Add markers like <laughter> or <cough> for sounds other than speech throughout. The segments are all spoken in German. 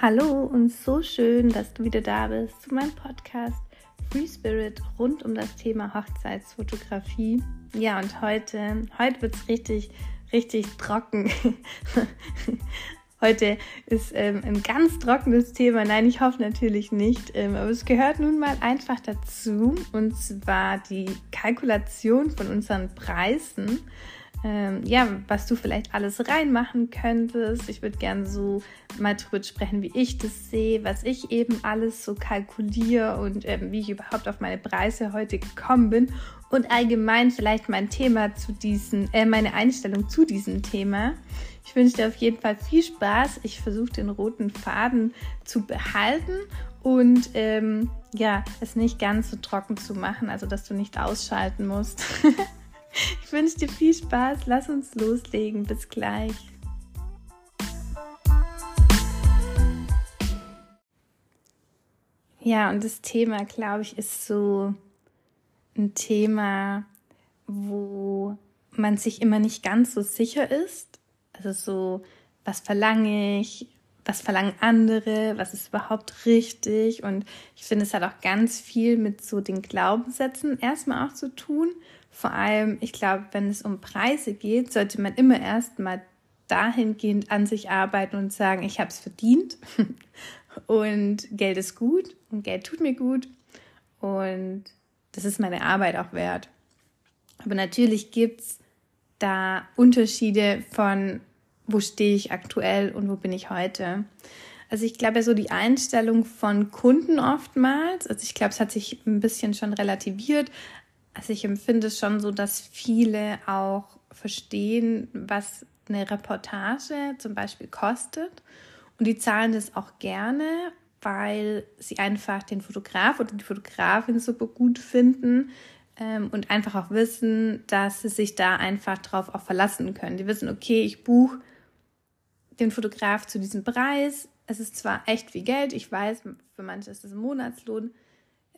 Hallo und so schön, dass du wieder da bist zu meinem Podcast Free Spirit rund um das Thema Hochzeitsfotografie. Ja, und heute, heute wird es richtig, richtig trocken. <laughs> heute ist ähm, ein ganz trockenes Thema. Nein, ich hoffe natürlich nicht, ähm, aber es gehört nun mal einfach dazu und zwar die Kalkulation von unseren Preisen ähm, ja, was du vielleicht alles reinmachen könntest. Ich würde gerne so mal drüber sprechen, wie ich das sehe, was ich eben alles so kalkuliere und ähm, wie ich überhaupt auf meine Preise heute gekommen bin und allgemein vielleicht mein Thema zu diesen, äh, meine Einstellung zu diesem Thema. Ich wünsche dir auf jeden Fall viel Spaß. Ich versuche den roten Faden zu behalten und ähm, ja, es nicht ganz so trocken zu machen, also dass du nicht ausschalten musst. <laughs> Ich wünsche dir viel Spaß. Lass uns loslegen. Bis gleich. Ja, und das Thema, glaube ich, ist so ein Thema, wo man sich immer nicht ganz so sicher ist. Also so, was verlange ich? Was verlangen andere? Was ist überhaupt richtig? Und ich finde, es hat auch ganz viel mit so den Glaubenssätzen erstmal auch zu tun vor allem, ich glaube, wenn es um Preise geht, sollte man immer erstmal dahingehend an sich arbeiten und sagen, ich habe es verdient <laughs> und Geld ist gut und Geld tut mir gut und das ist meine Arbeit auch wert. Aber natürlich gibt es da Unterschiede von, wo stehe ich aktuell und wo bin ich heute. Also ich glaube so die Einstellung von Kunden oftmals, also ich glaube, es hat sich ein bisschen schon relativiert, also ich empfinde es schon so, dass viele auch verstehen, was eine Reportage zum Beispiel kostet. Und die zahlen das auch gerne, weil sie einfach den Fotograf oder die Fotografin super gut finden ähm, und einfach auch wissen, dass sie sich da einfach drauf auch verlassen können. Die wissen, okay, ich buche den Fotograf zu diesem Preis. Es ist zwar echt viel Geld, ich weiß, für manche ist es ein Monatslohn,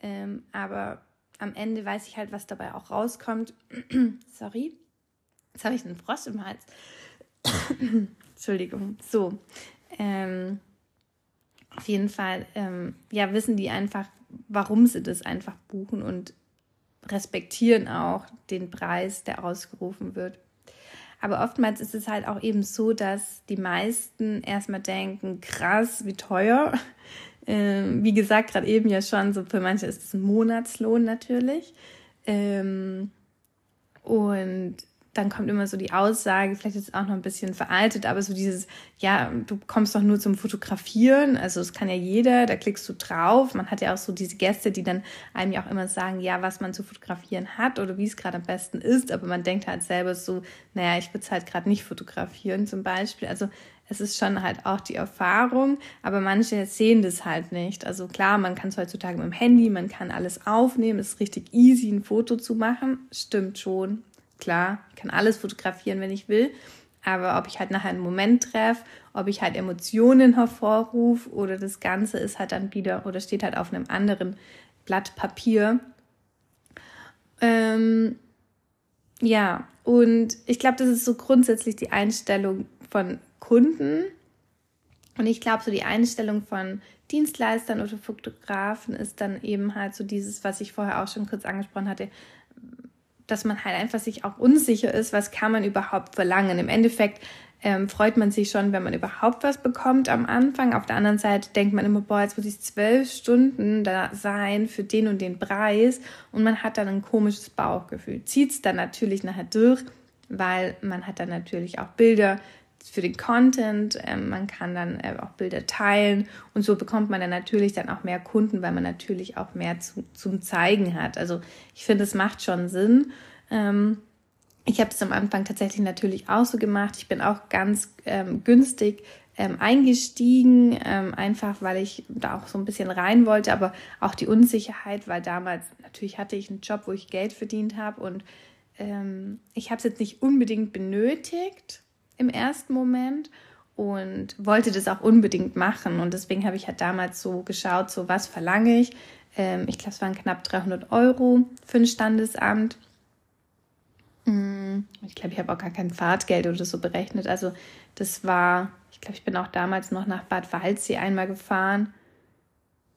ähm, aber am Ende weiß ich halt, was dabei auch rauskommt. <clears throat> Sorry, jetzt habe ich einen Frost im Hals. <coughs> Entschuldigung. So, ähm, auf jeden Fall, ähm, ja, wissen die einfach, warum sie das einfach buchen und respektieren auch den Preis, der ausgerufen wird. Aber oftmals ist es halt auch eben so, dass die meisten erstmal denken, krass, wie teuer. Ähm, wie gesagt, gerade eben ja schon, so für manche ist es ein Monatslohn natürlich. Ähm, und dann kommt immer so die Aussage, vielleicht ist es auch noch ein bisschen veraltet, aber so dieses, ja, du kommst doch nur zum Fotografieren, also es kann ja jeder, da klickst du drauf. Man hat ja auch so diese Gäste, die dann einem ja auch immer sagen, ja, was man zu fotografieren hat oder wie es gerade am besten ist, aber man denkt halt selber so, naja, ich würde es halt gerade nicht fotografieren zum Beispiel. Also es ist schon halt auch die Erfahrung, aber manche sehen das halt nicht. Also klar, man kann es heutzutage mit dem Handy, man kann alles aufnehmen, es ist richtig easy, ein Foto zu machen. Stimmt schon. Klar, ich kann alles fotografieren, wenn ich will. Aber ob ich halt nachher einen Moment treffe, ob ich halt Emotionen hervorrufe oder das Ganze ist halt dann wieder oder steht halt auf einem anderen Blatt Papier. Ähm, ja, und ich glaube, das ist so grundsätzlich die Einstellung von Kunden. Und ich glaube, so die Einstellung von Dienstleistern oder Fotografen ist dann eben halt so dieses, was ich vorher auch schon kurz angesprochen hatte, dass man halt einfach sich auch unsicher ist, was kann man überhaupt verlangen. Im Endeffekt ähm, freut man sich schon, wenn man überhaupt was bekommt am Anfang. Auf der anderen Seite denkt man immer, boah, jetzt muss ich zwölf Stunden da sein für den und den Preis und man hat dann ein komisches Bauchgefühl. Zieht es dann natürlich nachher durch, weil man hat dann natürlich auch Bilder, für den Content. Ähm, man kann dann äh, auch Bilder teilen und so bekommt man dann natürlich dann auch mehr Kunden, weil man natürlich auch mehr zu, zum Zeigen hat. Also ich finde, es macht schon Sinn. Ähm, ich habe es am Anfang tatsächlich natürlich auch so gemacht. Ich bin auch ganz ähm, günstig ähm, eingestiegen, ähm, einfach weil ich da auch so ein bisschen rein wollte, aber auch die Unsicherheit, weil damals natürlich hatte ich einen Job, wo ich Geld verdient habe und ähm, ich habe es jetzt nicht unbedingt benötigt, im ersten Moment und wollte das auch unbedingt machen. Und deswegen habe ich halt damals so geschaut, so was verlange ich. Ähm, ich glaube, es waren knapp 300 Euro für ein Standesamt. Mm, ich glaube, ich habe auch gar kein Fahrtgeld oder so berechnet. Also das war, ich glaube, ich bin auch damals noch nach Bad Waldsee einmal gefahren.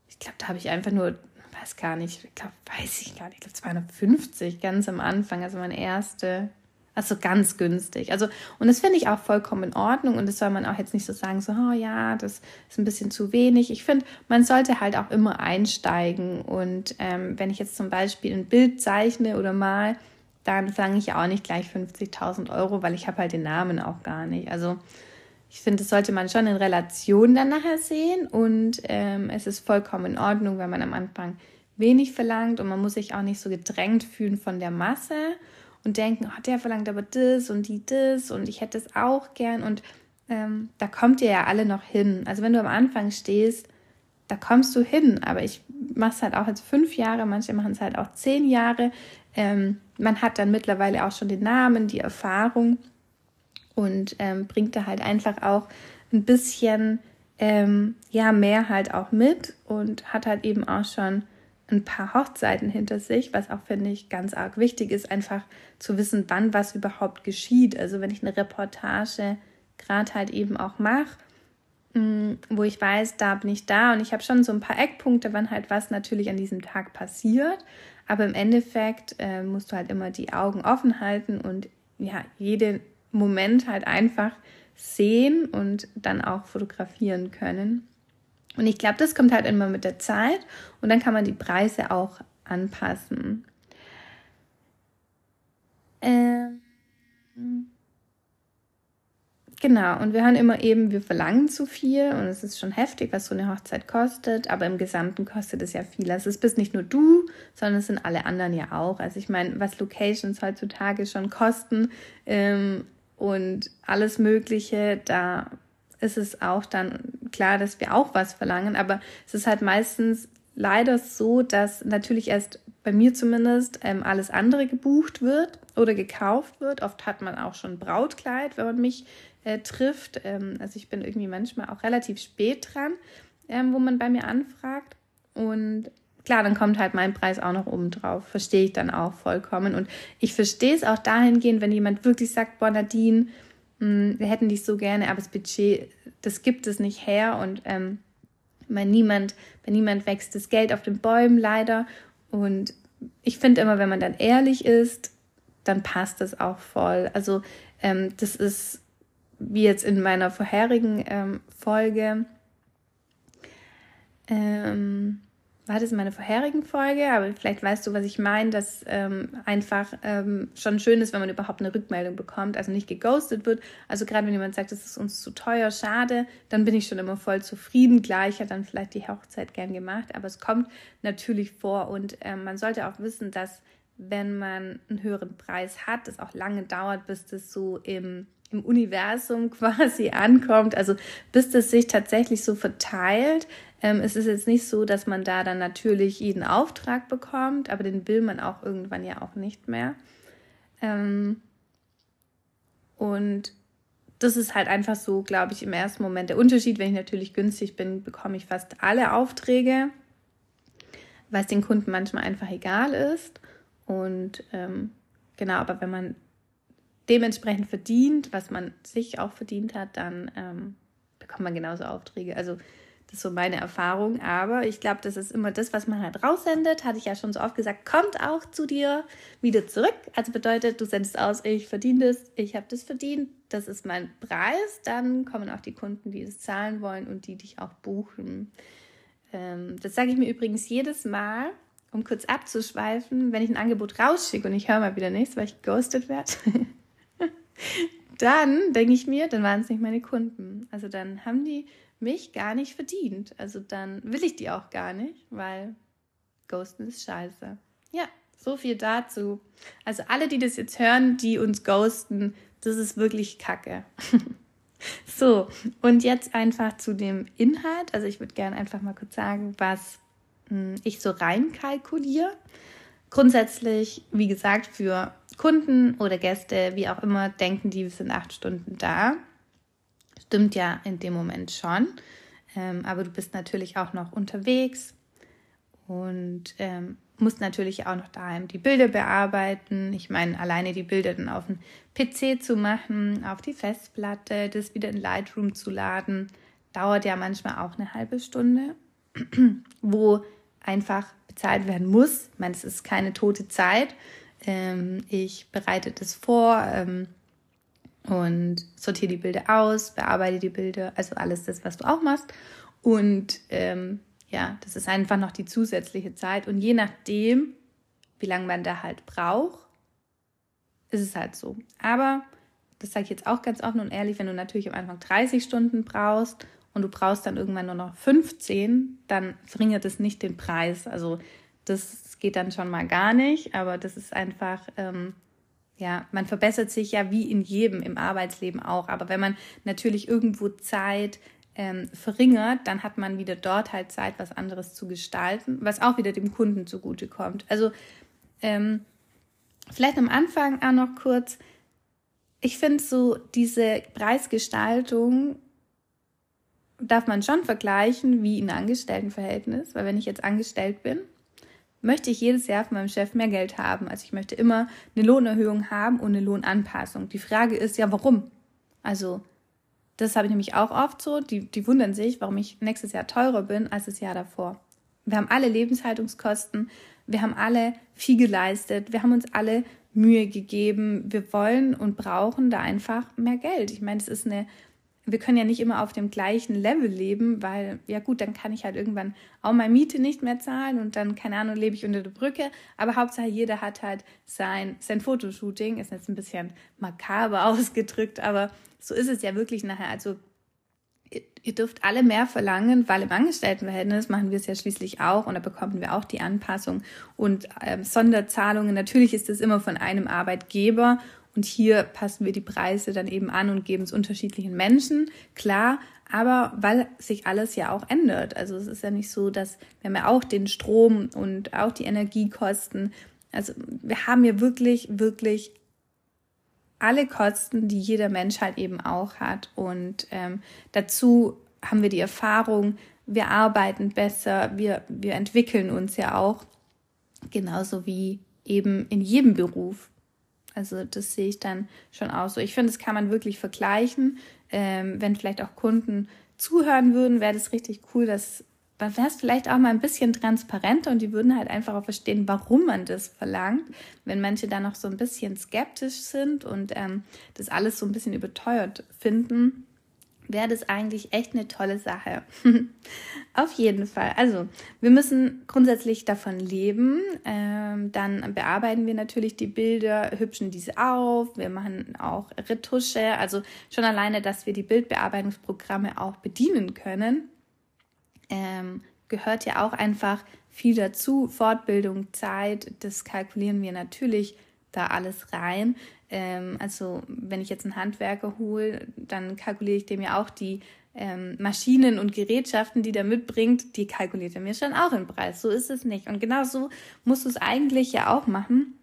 Ich glaube, da habe ich einfach nur, weiß gar nicht, ich glaube, weiß ich gar nicht, ich glaube 250 ganz am Anfang, also meine erste also ganz günstig. Also, und das finde ich auch vollkommen in Ordnung. Und das soll man auch jetzt nicht so sagen, so, oh ja, das ist ein bisschen zu wenig. Ich finde, man sollte halt auch immer einsteigen. Und ähm, wenn ich jetzt zum Beispiel ein Bild zeichne oder mal, dann fange ich auch nicht gleich 50.000 Euro, weil ich habe halt den Namen auch gar nicht. Also ich finde, das sollte man schon in Relation dann nachher sehen. Und ähm, es ist vollkommen in Ordnung, wenn man am Anfang wenig verlangt und man muss sich auch nicht so gedrängt fühlen von der Masse und denken, oh, der verlangt aber das und die das und ich hätte es auch gern und ähm, da kommt ihr ja alle noch hin. Also wenn du am Anfang stehst, da kommst du hin, aber ich mache es halt auch jetzt fünf Jahre, manche machen es halt auch zehn Jahre. Ähm, man hat dann mittlerweile auch schon den Namen, die Erfahrung und ähm, bringt da halt einfach auch ein bisschen ähm, ja mehr halt auch mit und hat halt eben auch schon ein paar Hochzeiten hinter sich, was auch, finde ich, ganz arg wichtig ist, einfach zu wissen, wann was überhaupt geschieht. Also wenn ich eine Reportage gerade halt eben auch mache, mm, wo ich weiß, da bin ich da und ich habe schon so ein paar Eckpunkte, wann halt was natürlich an diesem Tag passiert. Aber im Endeffekt äh, musst du halt immer die Augen offen halten und ja, jeden Moment halt einfach sehen und dann auch fotografieren können. Und ich glaube, das kommt halt immer mit der Zeit und dann kann man die Preise auch anpassen. Ähm, genau, und wir hören immer eben, wir verlangen zu viel und es ist schon heftig, was so eine Hochzeit kostet, aber im Gesamten kostet es ja viel. Also es bist nicht nur du, sondern es sind alle anderen ja auch. Also ich meine, was Locations heutzutage schon kosten ähm, und alles Mögliche, da ist es auch dann klar, dass wir auch was verlangen, aber es ist halt meistens leider so, dass natürlich erst bei mir zumindest ähm, alles andere gebucht wird oder gekauft wird. Oft hat man auch schon Brautkleid, wenn man mich äh, trifft. Ähm, also ich bin irgendwie manchmal auch relativ spät dran, ähm, wo man bei mir anfragt. Und klar, dann kommt halt mein Preis auch noch oben drauf. Verstehe ich dann auch vollkommen. Und ich verstehe es auch dahingehend, wenn jemand wirklich sagt, boah, hm, wir hätten dich so gerne, aber das Budget, das gibt es nicht her und ähm, bei niemand, bei niemand wächst das Geld auf den Bäumen leider. Und ich finde immer, wenn man dann ehrlich ist, dann passt das auch voll. Also ähm, das ist wie jetzt in meiner vorherigen ähm, Folge. Ähm, war das in meiner vorherigen Folge, aber vielleicht weißt du, was ich meine, dass ähm, einfach ähm, schon schön ist, wenn man überhaupt eine Rückmeldung bekommt, also nicht geghostet wird. Also gerade wenn jemand sagt, das ist uns zu teuer, schade, dann bin ich schon immer voll zufrieden. Klar, ich hätte dann vielleicht die Hochzeit gern gemacht, aber es kommt natürlich vor und ähm, man sollte auch wissen, dass wenn man einen höheren Preis hat, es auch lange dauert, bis das so im im Universum <laughs> quasi ankommt, also bis das sich tatsächlich so verteilt, ähm, es ist jetzt nicht so, dass man da dann natürlich jeden Auftrag bekommt, aber den will man auch irgendwann ja auch nicht mehr. Ähm, und das ist halt einfach so, glaube ich, im ersten Moment der Unterschied. Wenn ich natürlich günstig bin, bekomme ich fast alle Aufträge, was den Kunden manchmal einfach egal ist. Und ähm, genau, aber wenn man dementsprechend verdient, was man sich auch verdient hat, dann ähm, bekommt man genauso Aufträge. Also das ist so meine Erfahrung. Aber ich glaube, das ist immer das, was man halt raussendet. Hatte ich ja schon so oft gesagt, kommt auch zu dir wieder zurück. Also bedeutet, du sendest aus, ich verdiene das, ich habe das verdient, das ist mein Preis. Dann kommen auch die Kunden, die es zahlen wollen und die dich auch buchen. Ähm, das sage ich mir übrigens jedes Mal, um kurz abzuschweifen, wenn ich ein Angebot rausschicke und ich höre mal wieder nichts, weil ich ghostet werde. <laughs> dann denke ich mir, dann waren es nicht meine Kunden. Also dann haben die mich gar nicht verdient. Also dann will ich die auch gar nicht, weil Ghosten ist scheiße. Ja, so viel dazu. Also alle, die das jetzt hören, die uns ghosten, das ist wirklich Kacke. <laughs> so, und jetzt einfach zu dem Inhalt. Also ich würde gerne einfach mal kurz sagen, was hm, ich so reinkalkuliere. Grundsätzlich, wie gesagt, für Kunden oder Gäste, wie auch immer, denken die, wir sind acht Stunden da. Stimmt ja in dem Moment schon. Ähm, aber du bist natürlich auch noch unterwegs. Und ähm, musst natürlich auch noch daheim die Bilder bearbeiten. Ich meine, alleine die Bilder dann auf den PC zu machen, auf die Festplatte, das wieder in Lightroom zu laden, dauert ja manchmal auch eine halbe Stunde, <clears throat> wo einfach bezahlt werden muss. Ich meine, es ist keine tote Zeit. Ähm, ich bereite das vor ähm, und sortiere die Bilder aus, bearbeite die Bilder, also alles das, was du auch machst. Und ähm, ja, das ist einfach noch die zusätzliche Zeit. Und je nachdem, wie lange man da halt braucht, ist es halt so. Aber das sage ich jetzt auch ganz offen und ehrlich, wenn du natürlich am Anfang 30 Stunden brauchst und du brauchst dann irgendwann nur noch 15, dann verringert es nicht den Preis. Also das geht dann schon mal gar nicht, aber das ist einfach, ähm, ja, man verbessert sich ja wie in jedem im Arbeitsleben auch. Aber wenn man natürlich irgendwo Zeit ähm, verringert, dann hat man wieder dort halt Zeit, was anderes zu gestalten, was auch wieder dem Kunden zugutekommt. Also ähm, vielleicht am Anfang auch noch kurz, ich finde so diese Preisgestaltung darf man schon vergleichen wie ein Angestelltenverhältnis, weil wenn ich jetzt angestellt bin, möchte ich jedes Jahr von meinem Chef mehr Geld haben. Also ich möchte immer eine Lohnerhöhung haben und eine Lohnanpassung. Die Frage ist ja, warum? Also das habe ich nämlich auch oft so. Die, die wundern sich, warum ich nächstes Jahr teurer bin als das Jahr davor. Wir haben alle Lebenshaltungskosten, wir haben alle viel geleistet, wir haben uns alle Mühe gegeben. Wir wollen und brauchen da einfach mehr Geld. Ich meine, es ist eine wir können ja nicht immer auf dem gleichen Level leben, weil, ja gut, dann kann ich halt irgendwann auch meine Miete nicht mehr zahlen und dann, keine Ahnung, lebe ich unter der Brücke. Aber Hauptsache, jeder hat halt sein, sein Fotoshooting, ist jetzt ein bisschen makaber <laughs> ausgedrückt, aber so ist es ja wirklich nachher. Also, ihr, ihr dürft alle mehr verlangen, weil im Angestelltenverhältnis machen wir es ja schließlich auch und da bekommen wir auch die Anpassung und ähm, Sonderzahlungen. Natürlich ist es immer von einem Arbeitgeber und hier passen wir die Preise dann eben an und geben es unterschiedlichen Menschen, klar, aber weil sich alles ja auch ändert. Also es ist ja nicht so, dass wir haben ja auch den Strom und auch die Energiekosten. Also wir haben ja wirklich, wirklich alle Kosten, die jeder Mensch halt eben auch hat. Und ähm, dazu haben wir die Erfahrung, wir arbeiten besser, wir, wir entwickeln uns ja auch, genauso wie eben in jedem Beruf. Also das sehe ich dann schon auch so. Ich finde, das kann man wirklich vergleichen. Ähm, wenn vielleicht auch Kunden zuhören würden, wäre das richtig cool, dass dann wäre es vielleicht auch mal ein bisschen transparenter und die würden halt einfach auch verstehen, warum man das verlangt. Wenn manche da noch so ein bisschen skeptisch sind und ähm, das alles so ein bisschen überteuert finden, wäre das eigentlich echt eine tolle Sache. <laughs> Auf jeden Fall. Also, wir müssen grundsätzlich davon leben. Ähm, dann bearbeiten wir natürlich die Bilder, hübschen diese auf. Wir machen auch Retusche. Also schon alleine, dass wir die Bildbearbeitungsprogramme auch bedienen können, ähm, gehört ja auch einfach viel dazu. Fortbildung, Zeit, das kalkulieren wir natürlich da alles rein. Ähm, also wenn ich jetzt einen Handwerker hole, dann kalkuliere ich dem ja auch die ähm, Maschinen und Gerätschaften, die der mitbringt, die kalkuliert er mir schon auch im Preis. So ist es nicht. Und genau so musst du es eigentlich ja auch machen.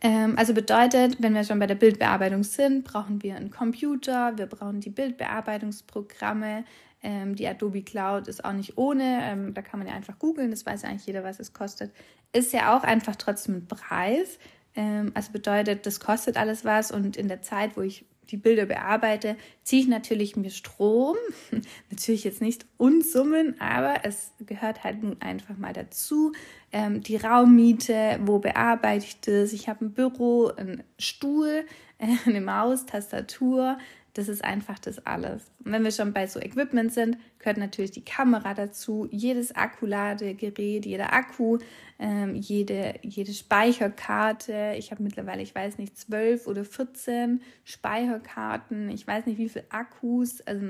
Ähm, also bedeutet, wenn wir schon bei der Bildbearbeitung sind, brauchen wir einen Computer, wir brauchen die Bildbearbeitungsprogramme. Ähm, die Adobe Cloud ist auch nicht ohne. Ähm, da kann man ja einfach googeln, das weiß eigentlich jeder, was es kostet. Ist ja auch einfach trotzdem ein Preis. Ähm, also bedeutet, das kostet alles was und in der Zeit, wo ich die Bilder bearbeite, ziehe ich natürlich mir Strom. <laughs> natürlich jetzt nicht Unsummen, aber es gehört halt nun einfach mal dazu. Ähm, die Raummiete, wo bearbeite ich das? Ich habe ein Büro, einen Stuhl, <laughs> eine Maus, Tastatur, das ist einfach das alles. Und wenn wir schon bei so Equipment sind, gehört natürlich die Kamera dazu, jedes Akkuladegerät, jeder Akku, ähm, jede, jede Speicherkarte. Ich habe mittlerweile, ich weiß nicht, zwölf oder 14 Speicherkarten. Ich weiß nicht, wie viele Akkus, also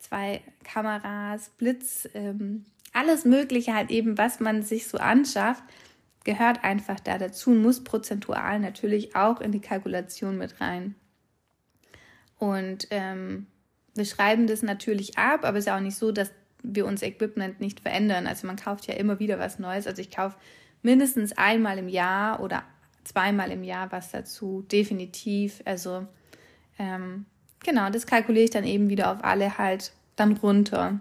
zwei Kameras, Blitz, ähm, alles Mögliche halt eben, was man sich so anschafft, gehört einfach da dazu und muss prozentual natürlich auch in die Kalkulation mit rein. Und ähm, wir schreiben das natürlich ab, aber es ist ja auch nicht so, dass wir uns Equipment nicht verändern. Also man kauft ja immer wieder was Neues. Also ich kaufe mindestens einmal im Jahr oder zweimal im Jahr was dazu, definitiv. Also ähm, genau, das kalkuliere ich dann eben wieder auf alle halt dann runter.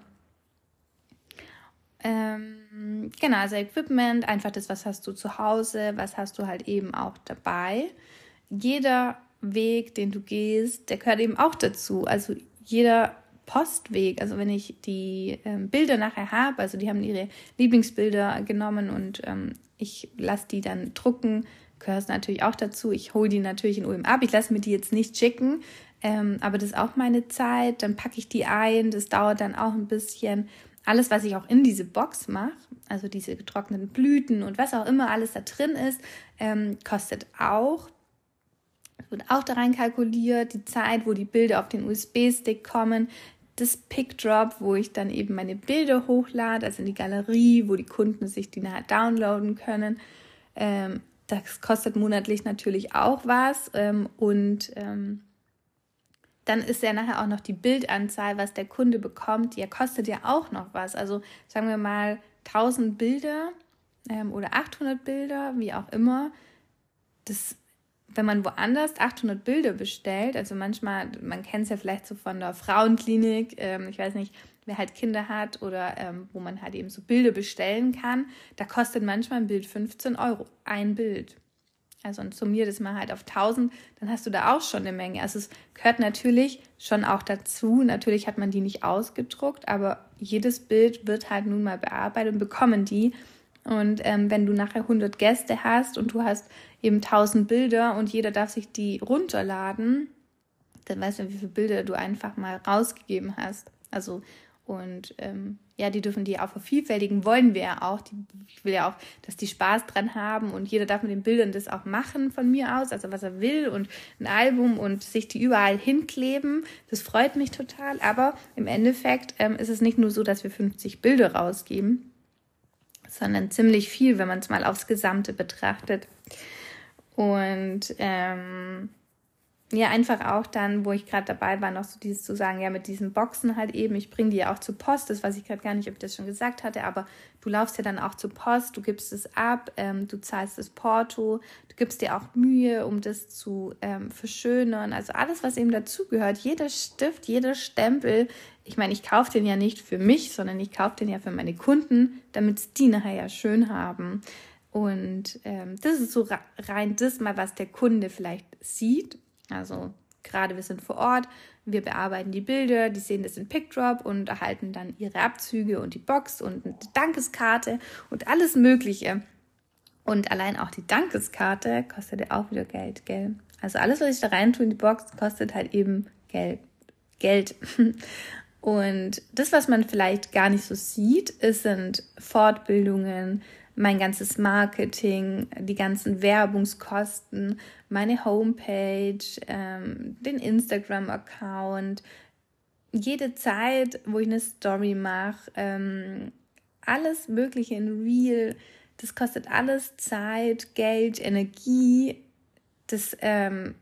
Ähm, genau, also Equipment, einfach das, was hast du zu Hause, was hast du halt eben auch dabei. Jeder Weg, den du gehst, der gehört eben auch dazu. Also jeder Postweg, also wenn ich die ähm, Bilder nachher habe, also die haben ihre Lieblingsbilder genommen und ähm, ich lasse die dann drucken, gehört es natürlich auch dazu. Ich hole die natürlich in UM ab. Ich lasse mir die jetzt nicht schicken, ähm, aber das ist auch meine Zeit. Dann packe ich die ein. Das dauert dann auch ein bisschen. Alles, was ich auch in diese Box mache, also diese getrockneten Blüten und was auch immer alles da drin ist, ähm, kostet auch wird auch da rein kalkuliert, die Zeit, wo die Bilder auf den USB-Stick kommen, das Pickdrop, wo ich dann eben meine Bilder hochlade, also in die Galerie, wo die Kunden sich die nachher downloaden können. Ähm, das kostet monatlich natürlich auch was. Ähm, und ähm, dann ist ja nachher auch noch die Bildanzahl, was der Kunde bekommt, die kostet ja auch noch was. Also sagen wir mal 1000 Bilder ähm, oder 800 Bilder, wie auch immer. Das wenn man woanders 800 Bilder bestellt, also manchmal, man kennt es ja vielleicht so von der Frauenklinik, ähm, ich weiß nicht, wer halt Kinder hat oder ähm, wo man halt eben so Bilder bestellen kann, da kostet manchmal ein Bild 15 Euro, ein Bild. Also und summier das mal halt auf 1000, dann hast du da auch schon eine Menge. Also es gehört natürlich schon auch dazu. Natürlich hat man die nicht ausgedruckt, aber jedes Bild wird halt nun mal bearbeitet und bekommen die. Und ähm, wenn du nachher 100 Gäste hast und du hast eben 1000 Bilder und jeder darf sich die runterladen, dann weißt du, wie viele Bilder du einfach mal rausgegeben hast. Also und ähm, ja, die dürfen die auch vervielfältigen, wollen wir ja auch. Die, ich will ja auch, dass die Spaß dran haben und jeder darf mit den Bildern das auch machen von mir aus, also was er will und ein Album und sich die überall hinkleben. Das freut mich total. Aber im Endeffekt ähm, ist es nicht nur so, dass wir 50 Bilder rausgeben, sondern ziemlich viel, wenn man es mal aufs Gesamte betrachtet. Und ähm, ja, einfach auch dann, wo ich gerade dabei war, noch so dieses zu sagen, ja, mit diesen Boxen halt eben, ich bringe die ja auch zur Post, das weiß ich gerade gar nicht, ob ich das schon gesagt hatte, aber du laufst ja dann auch zur Post, du gibst es ab, ähm, du zahlst das Porto, du gibst dir auch Mühe, um das zu ähm, verschönern, also alles, was eben dazugehört, jeder Stift, jeder Stempel, ich meine, ich kaufe den ja nicht für mich, sondern ich kaufe den ja für meine Kunden, damit die nachher ja schön haben. Und ähm, das ist so rein das mal, was der Kunde vielleicht sieht. Also gerade wir sind vor Ort, wir bearbeiten die Bilder, die sehen das in PickDrop und erhalten dann ihre Abzüge und die Box und eine Dankeskarte und alles Mögliche. Und allein auch die Dankeskarte kostet ja auch wieder Geld, gell? Also alles, was ich da rein tue in die Box, kostet halt eben Geld. Geld. <laughs> Und das, was man vielleicht gar nicht so sieht, ist, sind Fortbildungen, mein ganzes Marketing, die ganzen Werbungskosten, meine Homepage, ähm, den Instagram-Account, jede Zeit, wo ich eine Story mache, ähm, alles Mögliche in Real, das kostet alles Zeit, Geld, Energie. Das ähm,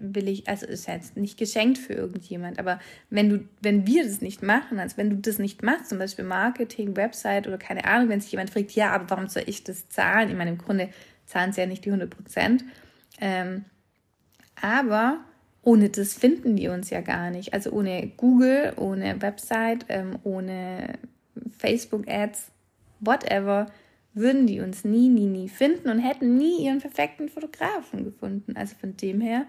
will ich, also ist jetzt nicht geschenkt für irgendjemand, aber wenn du, wenn wir das nicht machen, also wenn du das nicht machst, zum Beispiel Marketing, Website oder keine Ahnung, wenn sich jemand fragt, ja, aber warum soll ich das zahlen? Ich meine, im Grunde zahlen sie ja nicht die 100 Prozent. Ähm, aber ohne das finden die uns ja gar nicht. Also ohne Google, ohne Website, ähm, ohne Facebook-Ads, whatever, würden die uns nie, nie, nie finden und hätten nie ihren perfekten Fotografen gefunden. Also von dem her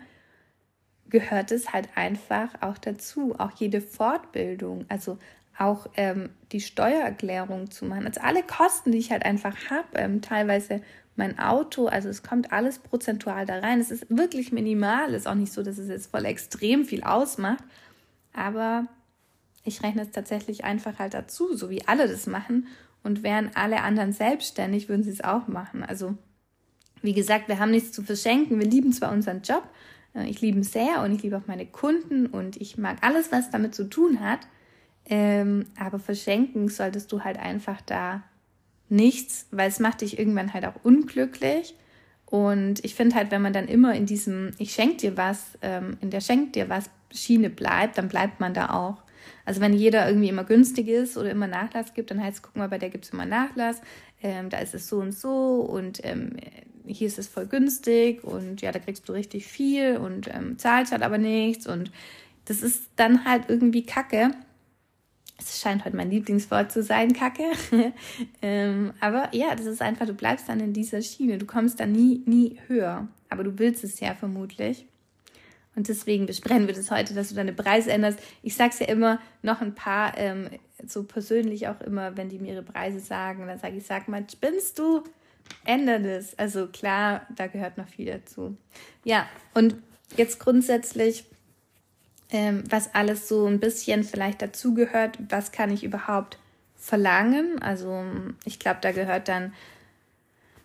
gehört es halt einfach auch dazu, auch jede Fortbildung, also auch ähm, die Steuererklärung zu machen. Also alle Kosten, die ich halt einfach habe, ähm, teilweise mein Auto, also es kommt alles prozentual da rein. Es ist wirklich minimal, ist auch nicht so, dass es jetzt voll extrem viel ausmacht, aber ich rechne es tatsächlich einfach halt dazu, so wie alle das machen. Und wären alle anderen selbstständig, würden sie es auch machen. Also, wie gesagt, wir haben nichts zu verschenken. Wir lieben zwar unseren Job, ich liebe ihn sehr und ich liebe auch meine Kunden und ich mag alles, was damit zu tun hat. Ähm, aber verschenken solltest du halt einfach da nichts, weil es macht dich irgendwann halt auch unglücklich. Und ich finde halt, wenn man dann immer in diesem Ich schenke dir was, ähm, in der Schenk dir was Schiene bleibt, dann bleibt man da auch. Also wenn jeder irgendwie immer günstig ist oder immer Nachlass gibt, dann heißt es, guck mal, bei der gibt es immer Nachlass, ähm, da ist es so und so und ähm, hier ist es voll günstig und ja, da kriegst du richtig viel und ähm, zahlst halt aber nichts und das ist dann halt irgendwie kacke. es scheint heute mein Lieblingswort zu sein, Kacke. <laughs> ähm, aber ja, das ist einfach, du bleibst dann in dieser Schiene. Du kommst dann nie, nie höher. Aber du willst es ja vermutlich. Und deswegen besprechen wir das heute, dass du deine Preise änderst. Ich sag's ja immer noch ein paar, ähm, so persönlich auch immer, wenn die mir ihre Preise sagen, dann sage ich, sag mal, spinnst du? Änder das. Also klar, da gehört noch viel dazu. Ja, und jetzt grundsätzlich, ähm, was alles so ein bisschen vielleicht dazugehört, was kann ich überhaupt verlangen? Also ich glaube, da gehört dann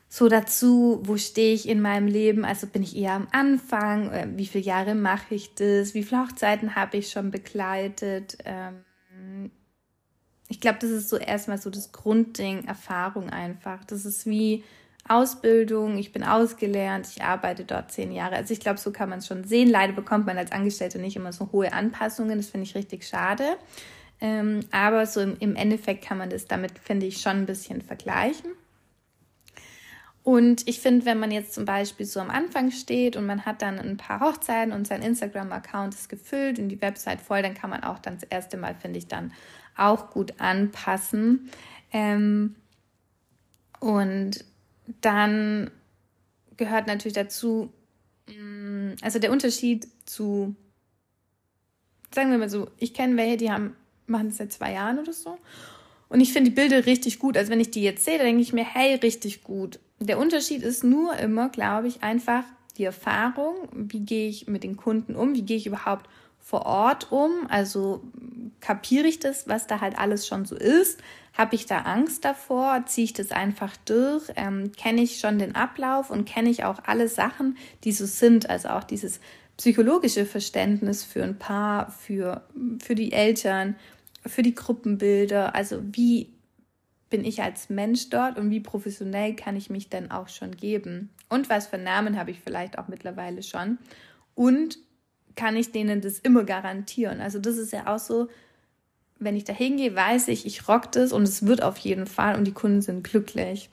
so dazu, wo stehe ich in meinem Leben? Also bin ich eher am Anfang? Äh, wie viele Jahre mache ich das? Wie viele Hochzeiten habe ich schon begleitet? Ähm, ich glaube, das ist so erstmal so das Grundding, Erfahrung einfach. Das ist wie Ausbildung, ich bin ausgelernt, ich arbeite dort zehn Jahre. Also ich glaube, so kann man es schon sehen. Leider bekommt man als Angestellte nicht immer so hohe Anpassungen, das finde ich richtig schade. Ähm, aber so im, im Endeffekt kann man das damit, finde ich, schon ein bisschen vergleichen. Und ich finde, wenn man jetzt zum Beispiel so am Anfang steht und man hat dann ein paar Hochzeiten und sein Instagram-Account ist gefüllt und die Website voll, dann kann man auch dann das erste Mal, finde ich, dann auch gut anpassen. Ähm, und dann gehört natürlich dazu, mm, also der Unterschied zu, sagen wir mal so, ich kenne welche, die haben, machen das seit zwei Jahren oder so. Und ich finde die Bilder richtig gut. Also wenn ich die jetzt sehe, denke ich mir, hey, richtig gut. Der Unterschied ist nur immer, glaube ich, einfach die Erfahrung, wie gehe ich mit den Kunden um, wie gehe ich überhaupt vor Ort um, also kapiere ich das, was da halt alles schon so ist, habe ich da Angst davor, ziehe ich das einfach durch, ähm, kenne ich schon den Ablauf und kenne ich auch alle Sachen, die so sind, also auch dieses psychologische Verständnis für ein Paar, für, für die Eltern, für die Gruppenbilder, also wie bin ich als Mensch dort und wie professionell kann ich mich denn auch schon geben? Und was für Namen habe ich vielleicht auch mittlerweile schon? Und kann ich denen das immer garantieren? Also das ist ja auch so, wenn ich da hingehe, weiß ich, ich rock das und es wird auf jeden Fall und die Kunden sind glücklich.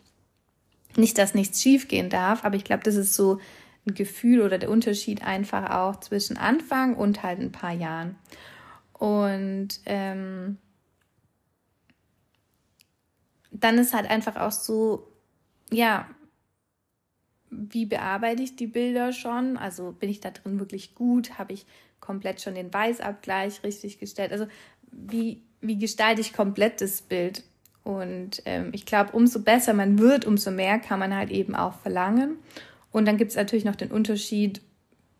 Nicht, dass nichts schiefgehen darf, aber ich glaube, das ist so ein Gefühl oder der Unterschied einfach auch zwischen Anfang und halt ein paar Jahren. Und ähm, dann ist halt einfach auch so, ja, wie bearbeite ich die Bilder schon? Also bin ich da drin wirklich gut? Habe ich komplett schon den Weißabgleich richtig gestellt? Also wie, wie gestalte ich komplett das Bild? Und ähm, ich glaube, umso besser man wird, umso mehr kann man halt eben auch verlangen. Und dann gibt es natürlich noch den Unterschied,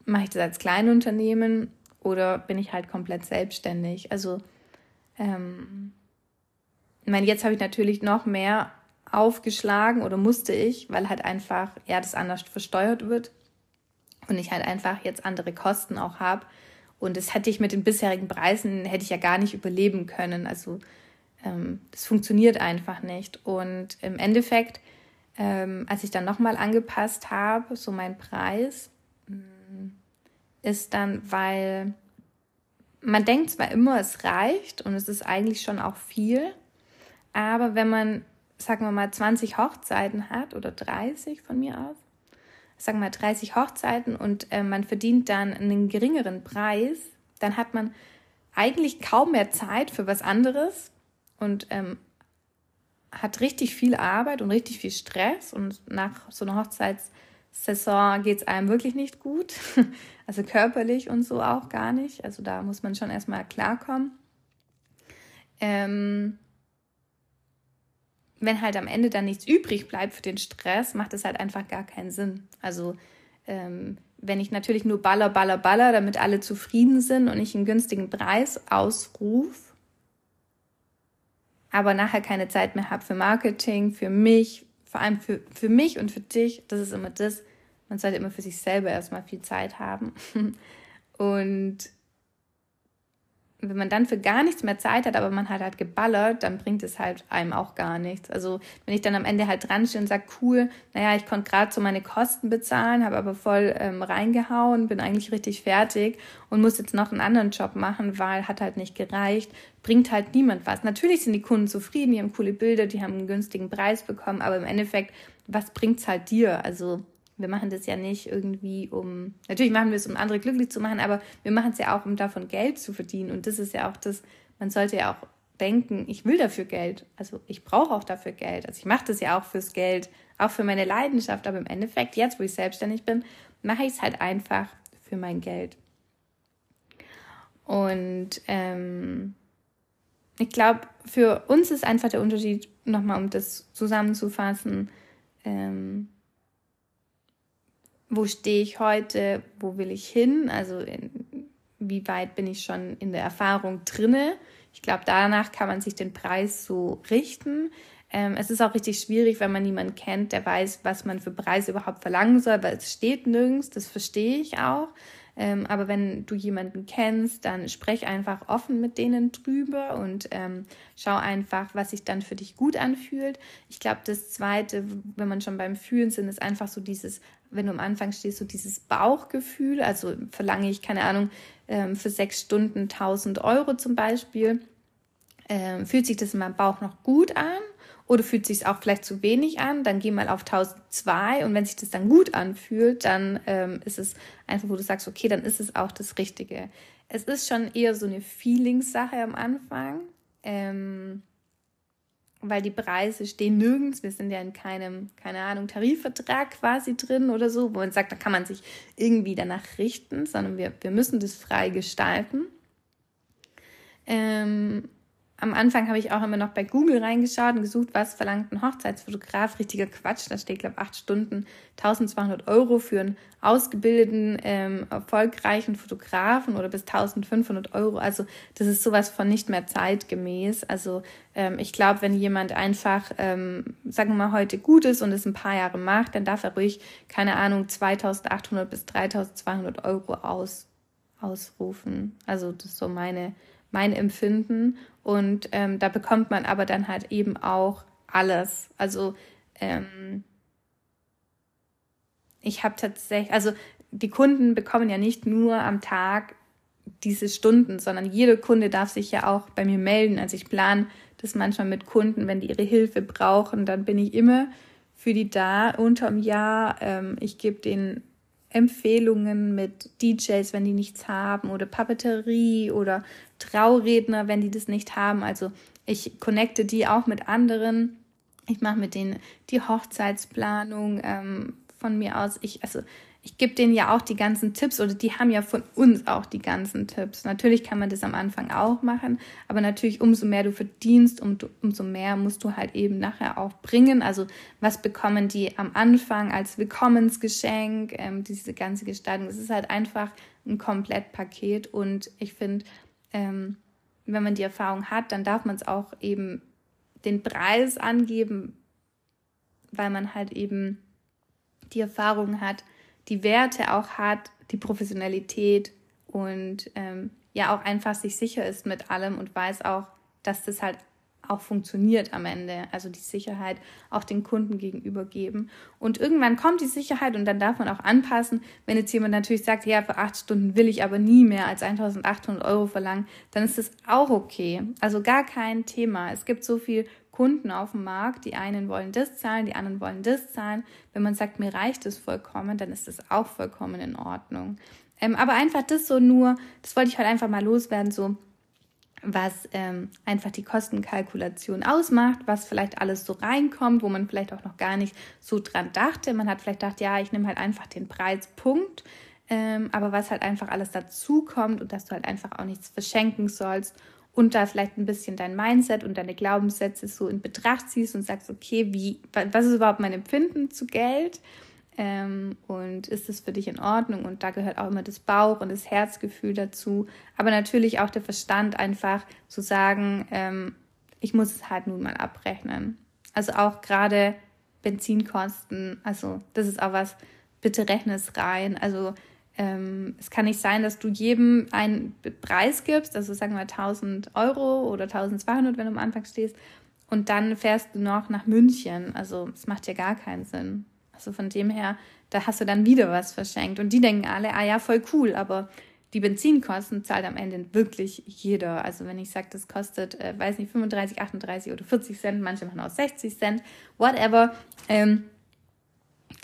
mache ich das als Kleinunternehmen oder bin ich halt komplett selbstständig? Also ähm, meine, jetzt habe ich natürlich noch mehr aufgeschlagen oder musste ich, weil halt einfach, ja, das anders versteuert wird und ich halt einfach jetzt andere Kosten auch habe. Und das hätte ich mit den bisherigen Preisen, hätte ich ja gar nicht überleben können. Also ähm, das funktioniert einfach nicht. Und im Endeffekt, ähm, als ich dann nochmal angepasst habe, so mein Preis, mm, ist dann, weil man denkt zwar immer, es reicht und es ist eigentlich schon auch viel, aber wenn man, sagen wir mal, 20 Hochzeiten hat oder 30 von mir aus, sagen wir mal 30 Hochzeiten und äh, man verdient dann einen geringeren Preis, dann hat man eigentlich kaum mehr Zeit für was anderes und ähm, hat richtig viel Arbeit und richtig viel Stress und nach so einer Hochzeitssaison geht es einem wirklich nicht gut, <laughs> also körperlich und so auch gar nicht, also da muss man schon erstmal klarkommen. Ähm, wenn halt am Ende dann nichts übrig bleibt für den Stress, macht es halt einfach gar keinen Sinn. Also ähm, wenn ich natürlich nur baller, baller, baller, damit alle zufrieden sind und ich einen günstigen Preis ausrufe, aber nachher keine Zeit mehr habe für Marketing, für mich, vor allem für, für mich und für dich, das ist immer das, man sollte immer für sich selber erstmal viel Zeit haben. <laughs> Und wenn man dann für gar nichts mehr Zeit hat, aber man hat halt geballert, dann bringt es halt einem auch gar nichts. Also wenn ich dann am Ende halt dran stehe und sage, cool, naja, ich konnte gerade so meine Kosten bezahlen, habe aber voll ähm, reingehauen, bin eigentlich richtig fertig und muss jetzt noch einen anderen Job machen, weil hat halt nicht gereicht, bringt halt niemand was. Natürlich sind die Kunden zufrieden, die haben coole Bilder, die haben einen günstigen Preis bekommen, aber im Endeffekt, was bringt's halt dir? Also wir machen das ja nicht irgendwie, um, natürlich machen wir es, um andere glücklich zu machen, aber wir machen es ja auch, um davon Geld zu verdienen. Und das ist ja auch das, man sollte ja auch denken, ich will dafür Geld. Also ich brauche auch dafür Geld. Also ich mache das ja auch fürs Geld, auch für meine Leidenschaft. Aber im Endeffekt, jetzt wo ich selbstständig bin, mache ich es halt einfach für mein Geld. Und ähm, ich glaube, für uns ist einfach der Unterschied, nochmal um das zusammenzufassen, ähm, wo stehe ich heute, wo will ich hin, also in, wie weit bin ich schon in der Erfahrung drinne. Ich glaube, danach kann man sich den Preis so richten. Ähm, es ist auch richtig schwierig, wenn man niemanden kennt, der weiß, was man für Preise überhaupt verlangen soll, weil es steht nirgends, das verstehe ich auch. Ähm, aber wenn du jemanden kennst, dann sprech einfach offen mit denen drüber und ähm, schau einfach, was sich dann für dich gut anfühlt. Ich glaube, das Zweite, wenn man schon beim Fühlen sind, ist einfach so dieses, wenn du am Anfang stehst, so dieses Bauchgefühl. Also verlange ich, keine Ahnung, ähm, für sechs Stunden 1000 Euro zum Beispiel. Ähm, fühlt sich das in meinem Bauch noch gut an? Oder fühlt sich auch vielleicht zu wenig an, dann geh mal auf 1002 und wenn sich das dann gut anfühlt, dann ähm, ist es einfach, wo du sagst, okay, dann ist es auch das Richtige. Es ist schon eher so eine Feelingssache am Anfang, ähm, weil die Preise stehen nirgends. Wir sind ja in keinem, keine Ahnung, Tarifvertrag quasi drin oder so, wo man sagt, da kann man sich irgendwie danach richten, sondern wir, wir müssen das frei gestalten. Ähm, am Anfang habe ich auch immer noch bei Google reingeschaut und gesucht, was verlangt ein Hochzeitsfotograf. Richtiger Quatsch. Da steht, glaube ich, acht Stunden 1200 Euro für einen ausgebildeten, ähm, erfolgreichen Fotografen oder bis 1500 Euro. Also das ist sowas von nicht mehr zeitgemäß. Also ähm, ich glaube, wenn jemand einfach, ähm, sagen wir mal, heute gut ist und es ein paar Jahre macht, dann darf er ruhig, keine Ahnung, 2800 bis 3200 Euro aus, ausrufen. Also das ist so meine mein Empfinden. Und ähm, da bekommt man aber dann halt eben auch alles. Also ähm, ich habe tatsächlich, also die Kunden bekommen ja nicht nur am Tag diese Stunden, sondern jeder Kunde darf sich ja auch bei mir melden. Also ich plane das manchmal mit Kunden, wenn die ihre Hilfe brauchen, dann bin ich immer für die da unterm Jahr. Ähm, ich gebe denen Empfehlungen mit DJs, wenn die nichts haben, oder Papeterie oder Trauredner, wenn die das nicht haben. Also ich connecte die auch mit anderen. Ich mache mit denen die Hochzeitsplanung ähm, von mir aus. Ich, also ich gebe denen ja auch die ganzen Tipps oder die haben ja von uns auch die ganzen Tipps. Natürlich kann man das am Anfang auch machen, aber natürlich umso mehr du verdienst, um, umso mehr musst du halt eben nachher auch bringen. Also was bekommen die am Anfang als Willkommensgeschenk, ähm, diese ganze Gestaltung. Es ist halt einfach ein Komplettpaket und ich finde, ähm, wenn man die Erfahrung hat, dann darf man es auch eben den Preis angeben, weil man halt eben die Erfahrung hat, die Werte auch hat, die Professionalität und ähm, ja auch einfach sich sicher ist mit allem und weiß auch, dass das halt auch funktioniert am Ende. Also die Sicherheit auch den Kunden gegenüber geben. Und irgendwann kommt die Sicherheit und dann darf man auch anpassen. Wenn jetzt jemand natürlich sagt, ja, für acht Stunden will ich aber nie mehr als 1800 Euro verlangen, dann ist das auch okay. Also gar kein Thema. Es gibt so viel Kunden auf dem Markt. Die einen wollen das zahlen, die anderen wollen das zahlen. Wenn man sagt, mir reicht es vollkommen, dann ist das auch vollkommen in Ordnung. Ähm, aber einfach das so nur, das wollte ich halt einfach mal loswerden, so was ähm, einfach die Kostenkalkulation ausmacht, was vielleicht alles so reinkommt, wo man vielleicht auch noch gar nicht so dran dachte. Man hat vielleicht gedacht, ja, ich nehme halt einfach den Preispunkt, ähm, aber was halt einfach alles dazu kommt und dass du halt einfach auch nichts verschenken sollst und da vielleicht ein bisschen dein Mindset und deine Glaubenssätze so in Betracht ziehst und sagst, okay, wie, was ist überhaupt mein Empfinden zu Geld? Ähm, und ist es für dich in Ordnung? Und da gehört auch immer das Bauch- und das Herzgefühl dazu. Aber natürlich auch der Verstand, einfach zu sagen, ähm, ich muss es halt nun mal abrechnen. Also auch gerade Benzinkosten, also das ist auch was, bitte rechne es rein. Also ähm, es kann nicht sein, dass du jedem einen Preis gibst, also sagen wir 1000 Euro oder 1200, wenn du am Anfang stehst, und dann fährst du noch nach München. Also es macht ja gar keinen Sinn. Also von dem her, da hast du dann wieder was verschenkt. Und die denken alle, ah ja, voll cool, aber die Benzinkosten zahlt am Ende wirklich jeder. Also wenn ich sage, das kostet, äh, weiß nicht, 35, 38 oder 40 Cent, manche machen auch 60 Cent, whatever, ähm,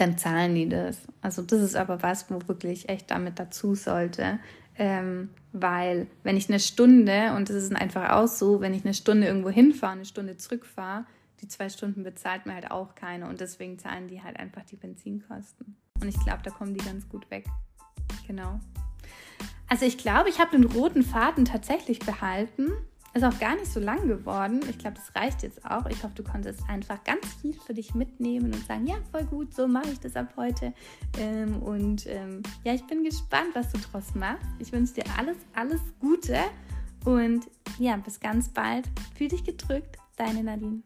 dann zahlen die das. Also das ist aber was, wo wirklich echt damit dazu sollte. Ähm, weil wenn ich eine Stunde, und das ist einfach auch so, wenn ich eine Stunde irgendwo hinfahre, eine Stunde zurückfahre, die zwei Stunden bezahlt mir halt auch keine und deswegen zahlen die halt einfach die Benzinkosten. Und ich glaube, da kommen die ganz gut weg. Genau. Also ich glaube, ich habe den roten Faden tatsächlich behalten. Ist auch gar nicht so lang geworden. Ich glaube, das reicht jetzt auch. Ich hoffe, du konntest einfach ganz viel für dich mitnehmen und sagen, ja, voll gut, so mache ich das ab heute. Ähm, und ähm, ja, ich bin gespannt, was du draus machst. Ich wünsche dir alles, alles Gute und ja, bis ganz bald. Fühl dich gedrückt, deine Nadine.